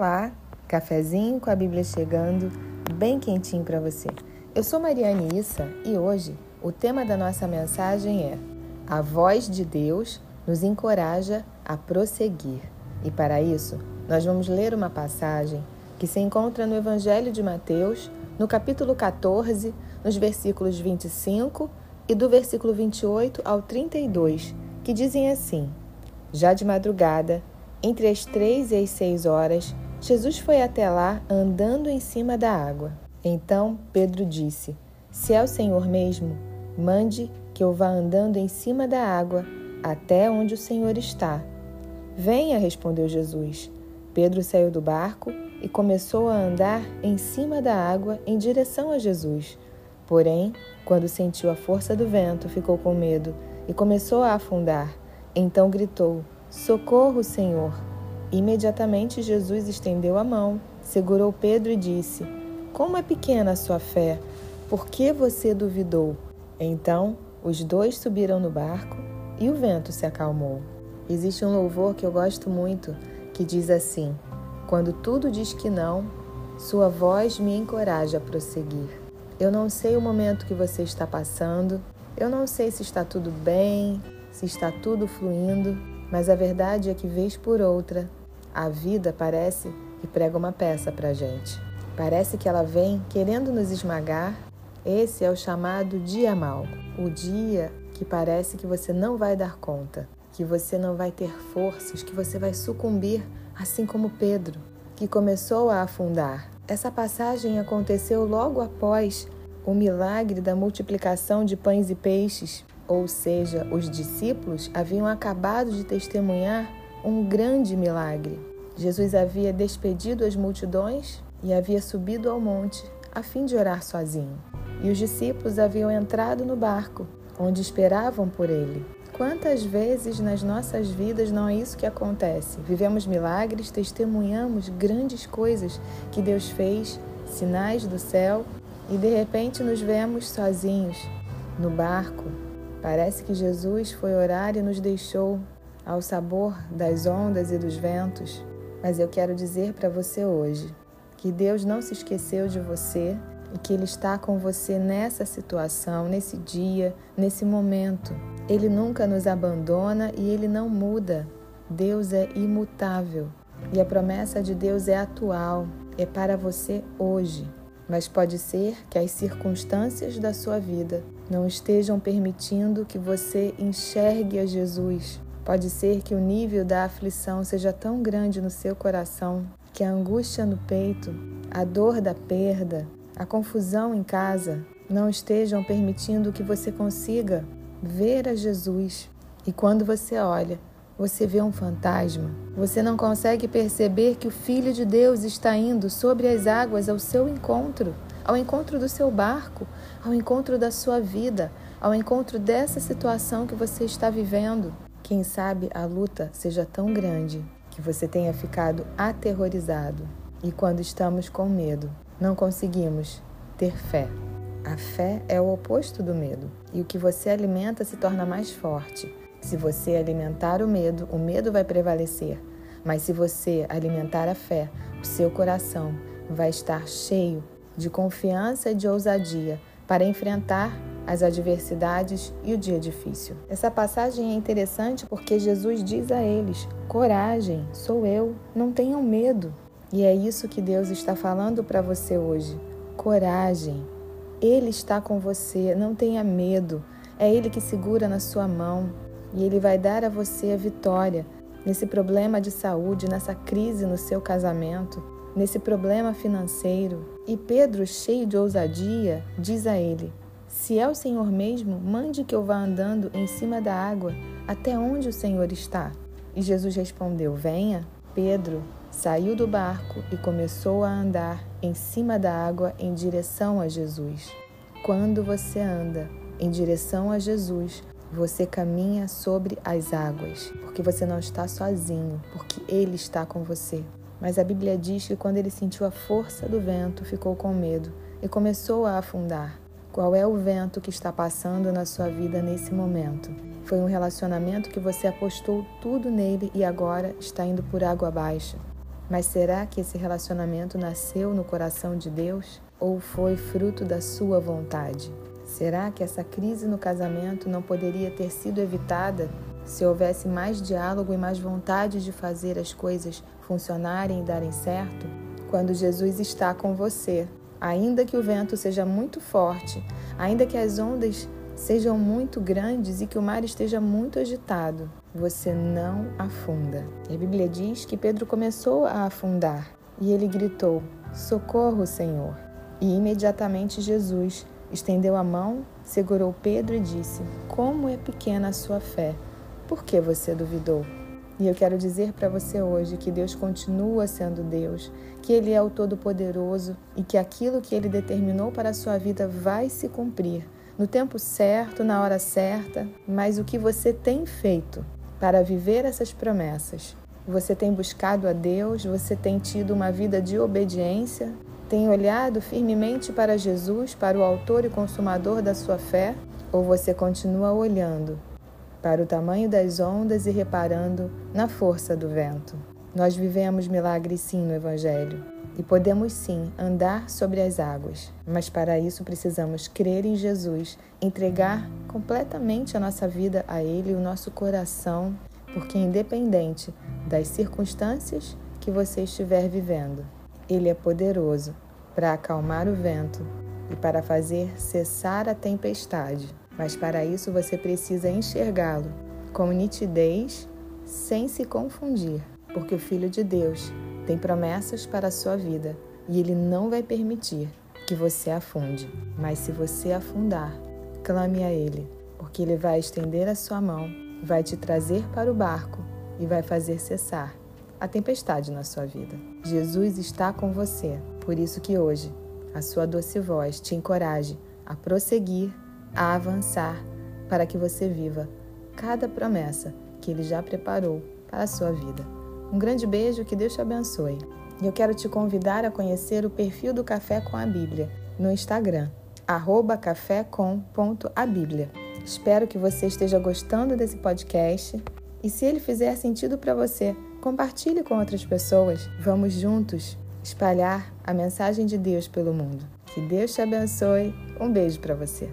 Olá, cafezinho com a Bíblia chegando, bem quentinho para você. Eu sou Mariane Issa e hoje o tema da nossa mensagem é A voz de Deus nos encoraja a prosseguir. E para isso, nós vamos ler uma passagem que se encontra no Evangelho de Mateus, no capítulo 14, nos versículos 25 e do versículo 28 ao 32, que dizem assim: Já de madrugada, entre as três e as seis horas, Jesus foi até lá andando em cima da água. Então Pedro disse: Se é o Senhor mesmo, mande que eu vá andando em cima da água até onde o Senhor está. Venha, respondeu Jesus. Pedro saiu do barco e começou a andar em cima da água em direção a Jesus. Porém, quando sentiu a força do vento, ficou com medo e começou a afundar. Então gritou: Socorro, Senhor! Imediatamente Jesus estendeu a mão, segurou Pedro e disse: Como é pequena a sua fé! Por que você duvidou? Então os dois subiram no barco e o vento se acalmou. Existe um louvor que eu gosto muito que diz assim: Quando tudo diz que não, sua voz me encoraja a prosseguir. Eu não sei o momento que você está passando, eu não sei se está tudo bem, se está tudo fluindo, mas a verdade é que, vez por outra, a vida parece que prega uma peça para a gente. Parece que ela vem querendo nos esmagar. Esse é o chamado dia mal, o dia que parece que você não vai dar conta, que você não vai ter forças, que você vai sucumbir, assim como Pedro, que começou a afundar. Essa passagem aconteceu logo após o milagre da multiplicação de pães e peixes ou seja, os discípulos haviam acabado de testemunhar um grande milagre. Jesus havia despedido as multidões e havia subido ao monte a fim de orar sozinho. E os discípulos haviam entrado no barco, onde esperavam por ele. Quantas vezes nas nossas vidas não é isso que acontece? Vivemos milagres, testemunhamos grandes coisas que Deus fez, sinais do céu, e de repente nos vemos sozinhos no barco, Parece que Jesus foi orar e nos deixou ao sabor das ondas e dos ventos, mas eu quero dizer para você hoje que Deus não se esqueceu de você e que Ele está com você nessa situação, nesse dia, nesse momento. Ele nunca nos abandona e Ele não muda. Deus é imutável e a promessa de Deus é atual, é para você hoje mas pode ser que as circunstâncias da sua vida não estejam permitindo que você enxergue a Jesus. Pode ser que o nível da aflição seja tão grande no seu coração que a angústia no peito, a dor da perda, a confusão em casa não estejam permitindo que você consiga ver a Jesus. E quando você olha, você vê um fantasma. Você não consegue perceber que o Filho de Deus está indo sobre as águas ao seu encontro, ao encontro do seu barco, ao encontro da sua vida, ao encontro dessa situação que você está vivendo. Quem sabe a luta seja tão grande que você tenha ficado aterrorizado. E quando estamos com medo, não conseguimos ter fé. A fé é o oposto do medo, e o que você alimenta se torna mais forte. Se você alimentar o medo, o medo vai prevalecer. Mas se você alimentar a fé, o seu coração vai estar cheio de confiança e de ousadia para enfrentar as adversidades e o dia difícil. Essa passagem é interessante porque Jesus diz a eles: coragem, sou eu, não tenham medo. E é isso que Deus está falando para você hoje. Coragem. Ele está com você, não tenha medo. É Ele que segura na sua mão e Ele vai dar a você a vitória nesse problema de saúde, nessa crise no seu casamento, nesse problema financeiro. E Pedro, cheio de ousadia, diz a ele: Se é o Senhor mesmo, mande que eu vá andando em cima da água até onde o Senhor está. E Jesus respondeu: Venha. Pedro saiu do barco e começou a andar em cima da água em direção a Jesus. Quando você anda em direção a Jesus, você caminha sobre as águas, porque você não está sozinho, porque Ele está com você. Mas a Bíblia diz que quando ele sentiu a força do vento, ficou com medo e começou a afundar. Qual é o vento que está passando na sua vida nesse momento? Foi um relacionamento que você apostou tudo nele e agora está indo por água abaixo. Mas será que esse relacionamento nasceu no coração de Deus ou foi fruto da sua vontade? Será que essa crise no casamento não poderia ter sido evitada se houvesse mais diálogo e mais vontade de fazer as coisas funcionarem e darem certo? Quando Jesus está com você, ainda que o vento seja muito forte, ainda que as ondas sejam muito grandes e que o mar esteja muito agitado, você não afunda. A Bíblia diz que Pedro começou a afundar e ele gritou: Socorro, Senhor! E imediatamente Jesus estendeu a mão, segurou Pedro e disse: Como é pequena a sua fé! Por que você duvidou? E eu quero dizer para você hoje que Deus continua sendo Deus, que Ele é o Todo-Poderoso e que aquilo que Ele determinou para a sua vida vai se cumprir no tempo certo, na hora certa. Mas o que você tem feito para viver essas promessas? Você tem buscado a Deus? Você tem tido uma vida de obediência? Tem olhado firmemente para Jesus, para o Autor e Consumador da sua fé? Ou você continua olhando para o tamanho das ondas e reparando na força do vento? Nós vivemos milagres sim no Evangelho e podemos sim andar sobre as águas, mas para isso precisamos crer em Jesus, entregar completamente a nossa vida a Ele, o nosso coração, porque independente das circunstâncias que você estiver vivendo, Ele é poderoso para acalmar o vento e para fazer cessar a tempestade. Mas para isso você precisa enxergá-lo com nitidez, sem se confundir, porque o Filho de Deus tem promessas para a sua vida e ele não vai permitir que você afunde. Mas se você afundar, clame a ele, porque ele vai estender a sua mão, vai te trazer para o barco e vai fazer cessar a tempestade na sua vida. Jesus está com você, por isso que hoje a sua doce voz te encoraje a prosseguir, a avançar, para que você viva cada promessa que ele já preparou para a sua vida. Um grande beijo, que Deus te abençoe. E eu quero te convidar a conhecer o perfil do Café com a Bíblia no Instagram, cafécom.abíblia. Espero que você esteja gostando desse podcast e se ele fizer sentido para você, Compartilhe com outras pessoas. Vamos juntos espalhar a mensagem de Deus pelo mundo. Que Deus te abençoe. Um beijo para você.